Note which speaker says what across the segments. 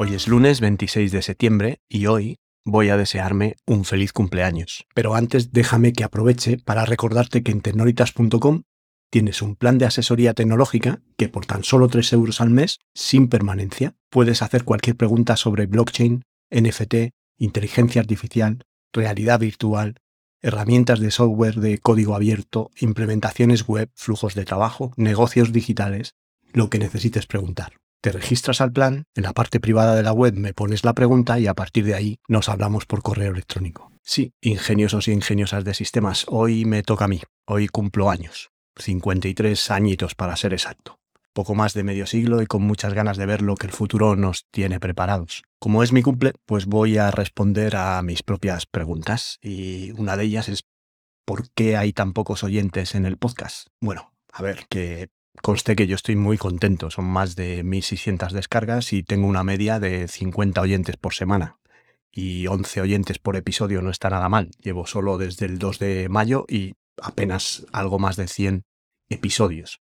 Speaker 1: Hoy es lunes 26 de septiembre y hoy voy a desearme un feliz cumpleaños. Pero antes déjame que aproveche para recordarte que en tecnolitas.com tienes un plan de asesoría tecnológica que por tan solo 3 euros al mes, sin permanencia, puedes hacer cualquier pregunta sobre blockchain, NFT, inteligencia artificial, realidad virtual, herramientas de software de código abierto, implementaciones web, flujos de trabajo, negocios digitales, lo que necesites preguntar. Te registras al plan, en la parte privada de la web me pones la pregunta y a partir de ahí nos hablamos por correo electrónico. Sí, ingeniosos y ingeniosas de sistemas, hoy me toca a mí, hoy cumplo años, 53 añitos para ser exacto. Poco más de medio siglo y con muchas ganas de ver lo que el futuro nos tiene preparados. Como es mi cumple, pues voy a responder a mis propias preguntas y una de ellas es ¿por qué hay tan pocos oyentes en el podcast? Bueno, a ver, que Conste que yo estoy muy contento, son más de 1.600 descargas y tengo una media de 50 oyentes por semana. Y 11 oyentes por episodio no está nada mal. Llevo solo desde el 2 de mayo y apenas algo más de 100 episodios.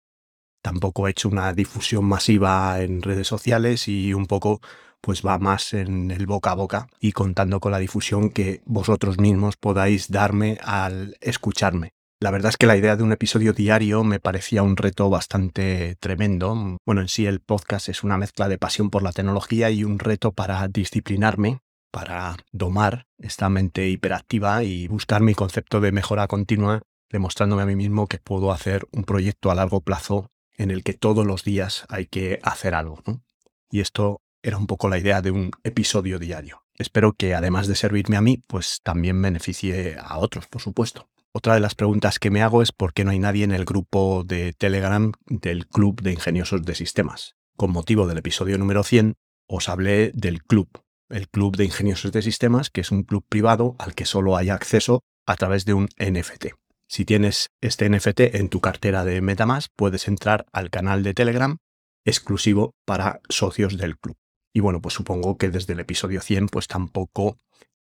Speaker 1: Tampoco he hecho una difusión masiva en redes sociales y un poco pues va más en el boca a boca y contando con la difusión que vosotros mismos podáis darme al escucharme. La verdad es que la idea de un episodio diario me parecía un reto bastante tremendo. Bueno, en sí el podcast es una mezcla de pasión por la tecnología y un reto para disciplinarme, para domar esta mente hiperactiva y buscar mi concepto de mejora continua, demostrándome a mí mismo que puedo hacer un proyecto a largo plazo en el que todos los días hay que hacer algo. Y esto era un poco la idea de un episodio diario. Espero que además de servirme a mí, pues también beneficie a otros, por supuesto. Otra de las preguntas que me hago es por qué no hay nadie en el grupo de Telegram del Club de Ingeniosos de Sistemas. Con motivo del episodio número 100, os hablé del club, el Club de Ingeniosos de Sistemas, que es un club privado al que solo hay acceso a través de un NFT. Si tienes este NFT en tu cartera de Metamask, puedes entrar al canal de Telegram exclusivo para socios del club. Y bueno, pues supongo que desde el episodio 100 pues tampoco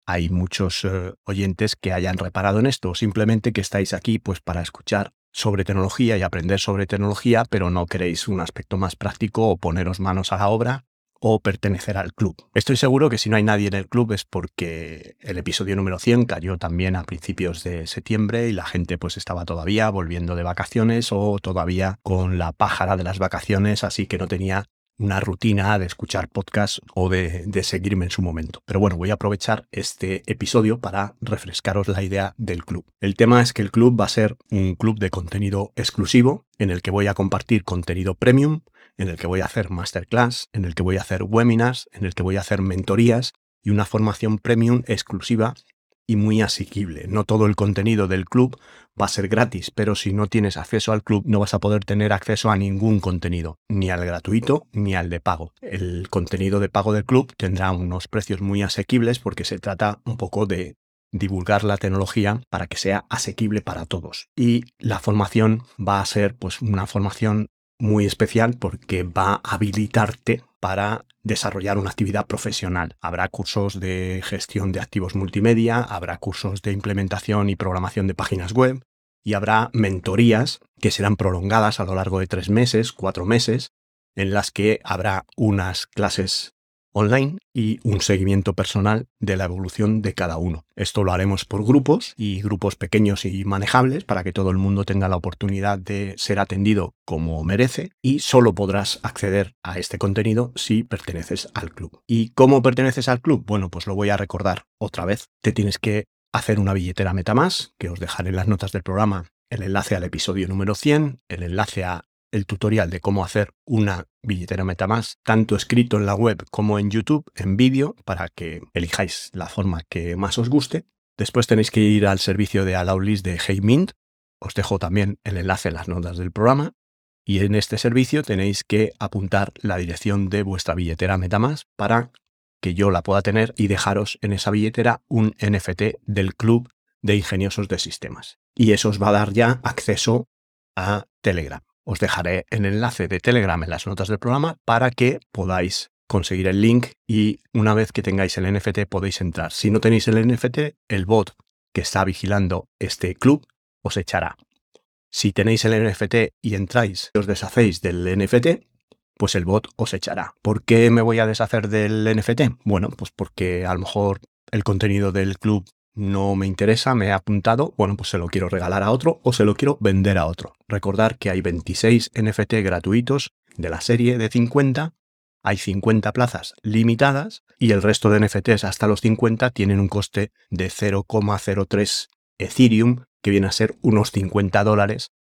Speaker 1: hay muchos eh, oyentes que hayan reparado en esto, simplemente que estáis aquí pues para escuchar sobre tecnología y aprender sobre tecnología, pero no queréis un aspecto más práctico o poneros manos a la obra o pertenecer al club. Estoy seguro que si no hay nadie en el club es porque el episodio número 100 cayó también a principios de septiembre y la gente pues estaba todavía volviendo de vacaciones o todavía con la pájara de las vacaciones, así que no tenía una rutina de escuchar podcast o de, de, seguirme en su momento. Pero bueno, voy a aprovechar este episodio para refrescaros la idea del club. El tema es que el club va a ser un club de contenido exclusivo en el que voy a compartir contenido premium, en el que voy a hacer masterclass, en el que voy a hacer webinars, en el que voy a hacer mentorías y una formación premium exclusiva y muy asequible. No todo el contenido del club va a ser gratis, pero si no tienes acceso al club no vas a poder tener acceso a ningún contenido, ni al gratuito ni al de pago. El contenido de pago del club tendrá unos precios muy asequibles porque se trata un poco de divulgar la tecnología para que sea asequible para todos. Y la formación va a ser pues una formación muy especial porque va a habilitarte para desarrollar una actividad profesional. Habrá cursos de gestión de activos multimedia, habrá cursos de implementación y programación de páginas web y habrá mentorías que serán prolongadas a lo largo de tres meses, cuatro meses, en las que habrá unas clases online y un seguimiento personal de la evolución de cada uno. Esto lo haremos por grupos y grupos pequeños y manejables para que todo el mundo tenga la oportunidad de ser atendido como merece y solo podrás acceder a este contenido si perteneces al club. ¿Y cómo perteneces al club? Bueno, pues lo voy a recordar otra vez. Te tienes que hacer una billetera MetaMask, que os dejaré en las notas del programa el enlace al episodio número 100, el enlace a el tutorial de cómo hacer una billetera MetaMask, tanto escrito en la web como en YouTube, en vídeo, para que elijáis la forma que más os guste. Después tenéis que ir al servicio de Allowlist de HeyMint. Os dejo también el enlace en las notas del programa. Y en este servicio tenéis que apuntar la dirección de vuestra billetera MetaMask para que yo la pueda tener y dejaros en esa billetera un NFT del club de ingeniosos de sistemas. Y eso os va a dar ya acceso a Telegram. Os dejaré el enlace de Telegram en las notas del programa para que podáis conseguir el link y una vez que tengáis el NFT podéis entrar. Si no tenéis el NFT, el bot que está vigilando este club os echará. Si tenéis el NFT y entráis y os deshacéis del NFT, pues el bot os echará. ¿Por qué me voy a deshacer del NFT? Bueno, pues porque a lo mejor el contenido del club no me interesa, me he apuntado, bueno, pues se lo quiero regalar a otro o se lo quiero vender a otro. Recordar que hay 26 NFT gratuitos de la serie de 50, hay 50 plazas limitadas y el resto de NFTs hasta los 50 tienen un coste de 0,03 Ethereum, que viene a ser unos 50 dólares,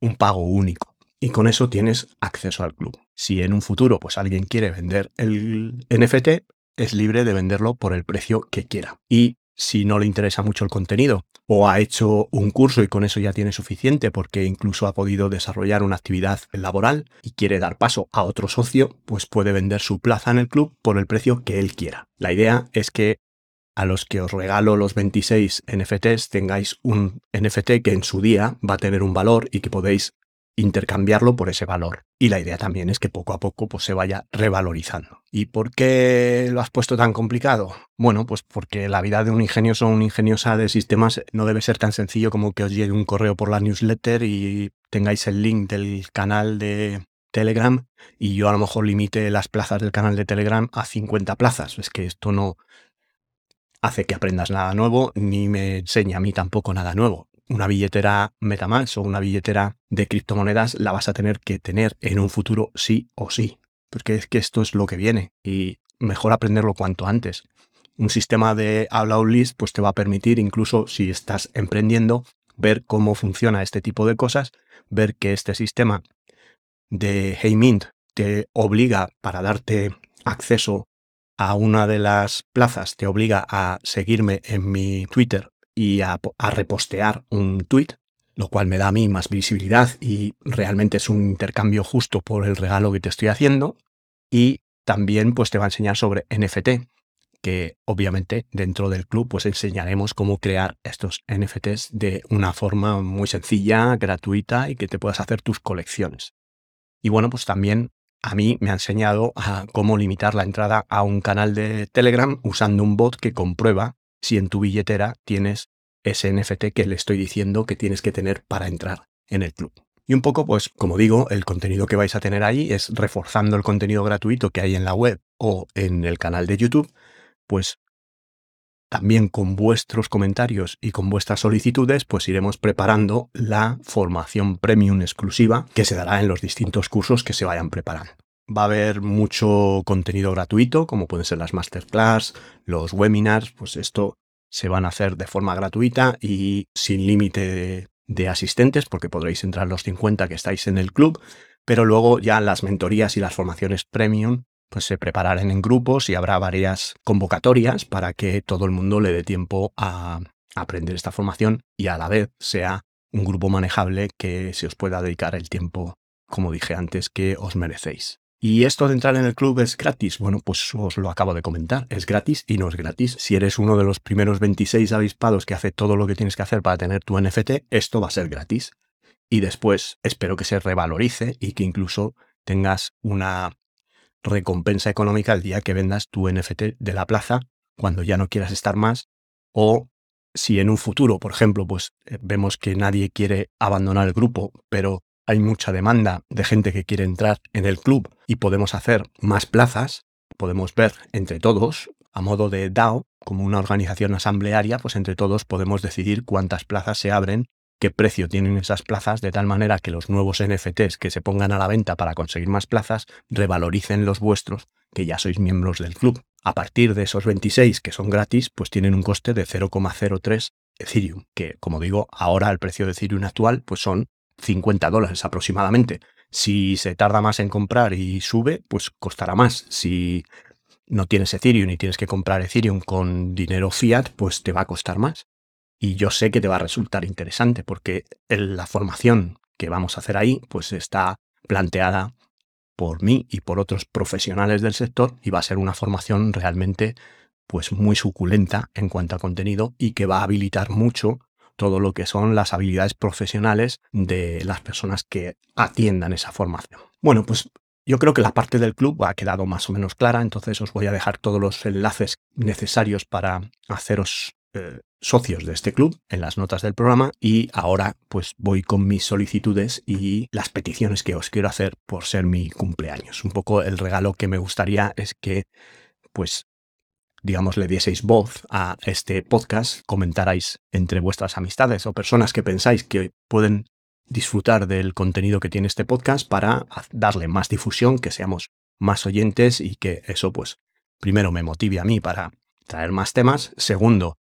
Speaker 1: un pago único. Y con eso tienes acceso al club. Si en un futuro pues alguien quiere vender el NFT, es libre de venderlo por el precio que quiera. Y si no le interesa mucho el contenido o ha hecho un curso y con eso ya tiene suficiente porque incluso ha podido desarrollar una actividad laboral y quiere dar paso a otro socio, pues puede vender su plaza en el club por el precio que él quiera. La idea es que a los que os regalo los 26 NFTs tengáis un NFT que en su día va a tener un valor y que podéis intercambiarlo por ese valor. Y la idea también es que poco a poco pues, se vaya revalorizando. ¿Y por qué lo has puesto tan complicado? Bueno, pues porque la vida de un ingenioso o una ingeniosa de sistemas no debe ser tan sencillo como que os llegue un correo por la newsletter y tengáis el link del canal de Telegram y yo a lo mejor limite las plazas del canal de Telegram a 50 plazas. Es que esto no hace que aprendas nada nuevo ni me enseña a mí tampoco nada nuevo una billetera Metamask o una billetera de criptomonedas la vas a tener que tener en un futuro sí o sí. Porque es que esto es lo que viene y mejor aprenderlo cuanto antes. Un sistema de habla list pues te va a permitir incluso si estás emprendiendo ver cómo funciona este tipo de cosas, ver que este sistema de Heymint te obliga para darte acceso a una de las plazas, te obliga a seguirme en mi Twitter y a, repostear un tweet, lo cual me da a mí más visibilidad y realmente es un intercambio justo por el regalo que te estoy haciendo. Y también pues te va a enseñar sobre NFT, que obviamente dentro del club pues enseñaremos cómo crear estos NFTs de una forma muy sencilla, gratuita y que te puedas hacer tus colecciones. Y bueno, pues también a mí me ha enseñado a cómo limitar la entrada a un canal de Telegram usando un bot que comprueba si en tu billetera tienes ese NFT que le estoy diciendo que tienes que tener para entrar en el club. Y un poco, pues, como digo, el contenido que vais a tener ahí es reforzando el contenido gratuito que hay en la web o en el canal de YouTube, pues también con vuestros comentarios y con vuestras solicitudes, pues iremos preparando la formación premium exclusiva que se dará en los distintos cursos que se vayan preparando. Va a haber mucho contenido gratuito, como pueden ser las masterclass, los webinars, pues esto se van a hacer de forma gratuita y sin límite de, asistentes, porque podréis entrar los 50 que estáis en el club, pero luego ya las mentorías y las formaciones premium pues se prepararán en grupos y habrá varias convocatorias para que todo el mundo le dé tiempo a aprender esta formación y a la vez sea un grupo manejable que se os pueda dedicar el tiempo, como dije antes, que os merecéis. ¿Y esto de entrar en el club es gratis? Bueno, pues os lo acabo de comentar. Es gratis y no es gratis. Si eres uno de los primeros 26 avispados que hace todo lo que tienes que hacer para tener tu NFT, esto va a ser gratis. Y después espero que se revalorice y que incluso tengas una recompensa económica el día que vendas tu NFT de la plaza, cuando ya no quieras estar más. O si en un futuro, por ejemplo, pues eh, vemos que nadie quiere abandonar el grupo, pero hay mucha demanda de gente que quiere entrar en el club y podemos hacer más plazas, podemos ver entre todos, a modo de DAO, como una organización asamblearia, pues entre todos podemos decidir cuántas plazas se abren, qué precio tienen esas plazas, de tal manera que los nuevos NFTs que se pongan a la venta para conseguir más plazas revaloricen los vuestros, que ya sois miembros del club. A partir de esos 26 que son gratis, pues tienen un coste de 0,03 Ethereum, que como digo, ahora el precio de Ethereum actual pues son 50 dólares aproximadamente. Si se tarda más en comprar y sube, pues costará más. Si no tienes Ethereum y tienes que comprar Ethereum con dinero fiat, pues te va a costar más. Y yo sé que te va a resultar interesante porque la formación que vamos a hacer ahí, pues está planteada por mí y por otros profesionales del sector y va a ser una formación realmente pues muy suculenta en cuanto a contenido y que va a habilitar mucho todo lo que son las habilidades profesionales de las personas que atiendan esa formación. Bueno, pues yo creo que la parte del club ha quedado más o menos clara, entonces os voy a dejar todos los enlaces necesarios para haceros eh, socios de este club en las notas del programa y ahora pues voy con mis solicitudes y las peticiones que os quiero hacer por ser mi cumpleaños. Un poco el regalo que me gustaría es que pues digamos, le dieseis voz a este podcast, comentarais entre vuestras amistades o personas que pensáis que pueden disfrutar del contenido que tiene este podcast para darle más difusión, que seamos más oyentes y que eso, pues, primero me motive a mí para traer más temas. Segundo,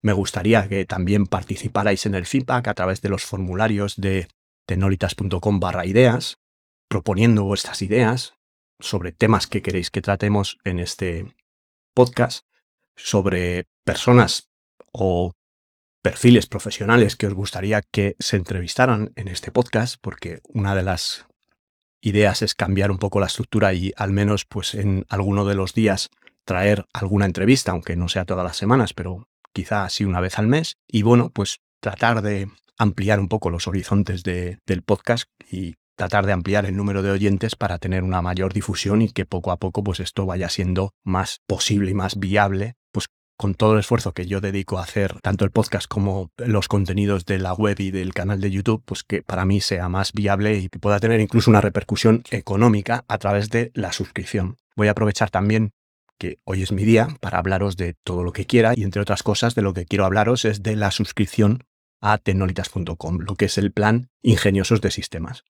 Speaker 1: me gustaría que también participarais en el feedback a través de los formularios de tenolitas.com barra ideas, proponiendo vuestras ideas sobre temas que queréis que tratemos en este podcast, sobre personas o perfiles profesionales que os gustaría que se entrevistaran en este podcast, porque una de las ideas es cambiar un poco la estructura y al menos pues en alguno de los días traer alguna entrevista, aunque no sea todas las semanas, pero quizá así una vez al mes. Y bueno, pues tratar de ampliar un poco los horizontes del podcast y tratar de ampliar el número de oyentes para tener una mayor difusión y que poco a poco pues esto vaya siendo más posible y más viable, pues con todo el esfuerzo que yo dedico a hacer tanto el podcast como los contenidos de la web y del canal de YouTube, pues que para mí sea más viable y pueda tener incluso una repercusión económica a través de la suscripción. Voy a aprovechar también que hoy es mi día para hablaros de todo lo que quiera y entre otras cosas de lo que quiero hablaros es de la suscripción a tecnolitas.com, lo que es el plan Ingeniosos de Sistemas.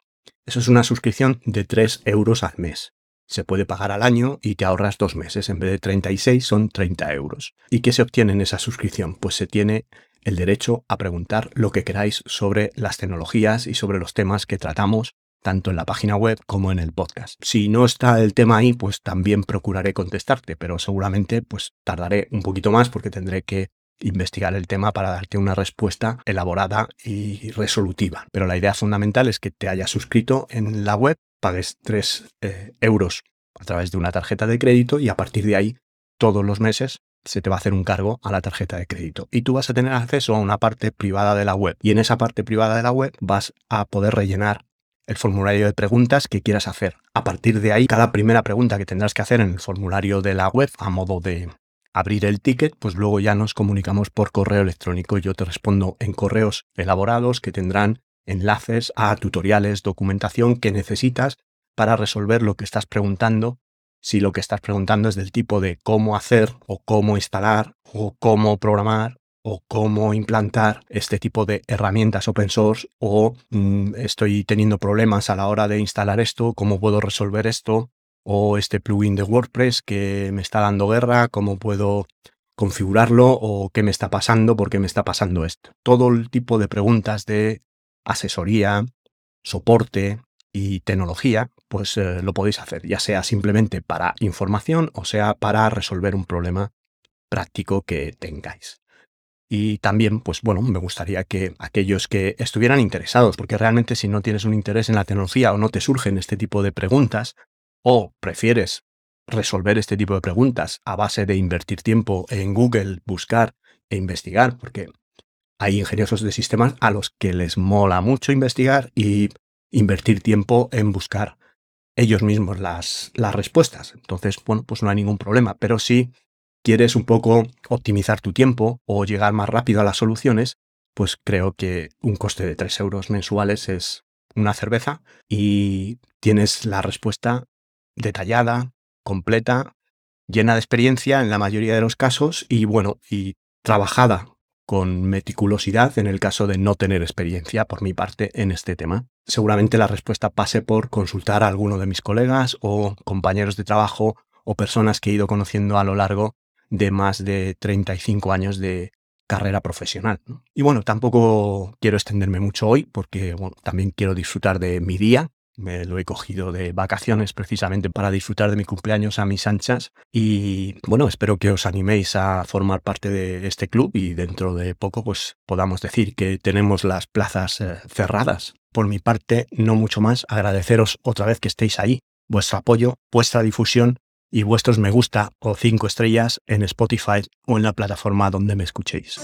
Speaker 1: Eso es una suscripción de 3 euros al mes. Se puede pagar al año y te ahorras dos meses. En vez de 36 son 30 euros. ¿Y qué se obtiene en esa suscripción? Pues se tiene el derecho a preguntar lo que queráis sobre las tecnologías y sobre los temas que tratamos tanto en la página web como en el podcast. Si no está el tema ahí, pues también procuraré contestarte, pero seguramente pues tardaré un poquito más porque tendré que investigar el tema para darte una respuesta elaborada y resolutiva. Pero la idea fundamental es que te hayas suscrito en la web, pagues 3 eh, euros a través de una tarjeta de crédito y a partir de ahí todos los meses se te va a hacer un cargo a la tarjeta de crédito y tú vas a tener acceso a una parte privada de la web y en esa parte privada de la web vas a poder rellenar el formulario de preguntas que quieras hacer. A partir de ahí, cada primera pregunta que tendrás que hacer en el formulario de la web, a modo de abrir el ticket, pues luego ya nos comunicamos por correo electrónico. Yo te respondo en correos elaborados que tendrán enlaces a tutoriales, documentación que necesitas para resolver lo que estás preguntando. Si lo que estás preguntando es del tipo de cómo hacer o cómo instalar o cómo programar o cómo implantar este tipo de herramientas open source o mm, estoy teniendo problemas a la hora de instalar esto, cómo puedo resolver esto o este plugin de WordPress que me está dando guerra, cómo puedo configurarlo o qué me está pasando, por qué me está pasando esto. Todo el tipo de preguntas de asesoría, soporte y tecnología, pues eh, lo podéis hacer, ya sea simplemente para información o sea para resolver un problema práctico que tengáis. Y también, pues bueno, me gustaría que aquellos que estuvieran interesados, porque realmente si no tienes un interés en la tecnología o no te surgen este tipo de preguntas, o prefieres resolver este tipo de preguntas a base de invertir tiempo en Google, buscar e investigar, porque hay ingeniosos de sistemas a los que les mola mucho investigar y invertir tiempo en buscar ellos mismos las, las respuestas. Entonces, bueno, pues no hay ningún problema, pero si quieres un poco optimizar tu tiempo o llegar más rápido a las soluciones, pues creo que un coste de 3 euros mensuales es una cerveza y tienes la respuesta detallada, completa, llena de experiencia en la mayoría de los casos y bueno, y trabajada con meticulosidad en el caso de no tener experiencia por mi parte en este tema. Seguramente la respuesta pase por consultar a alguno de mis colegas o compañeros de trabajo o personas que he ido conociendo a lo largo de más de 35 años de carrera profesional. Y bueno, tampoco quiero extenderme mucho hoy porque también quiero disfrutar de mi día, me lo he cogido de vacaciones precisamente para disfrutar de mi cumpleaños a mis anchas y bueno, espero que os animéis a formar parte de este club y dentro de poco pues podamos decir que tenemos las plazas eh, cerradas. Por mi parte, no mucho más, agradeceros otra vez que estéis ahí vuestro apoyo, vuestra difusión y vuestros me gusta o cinco estrellas en Spotify o en la plataforma donde me escuchéis.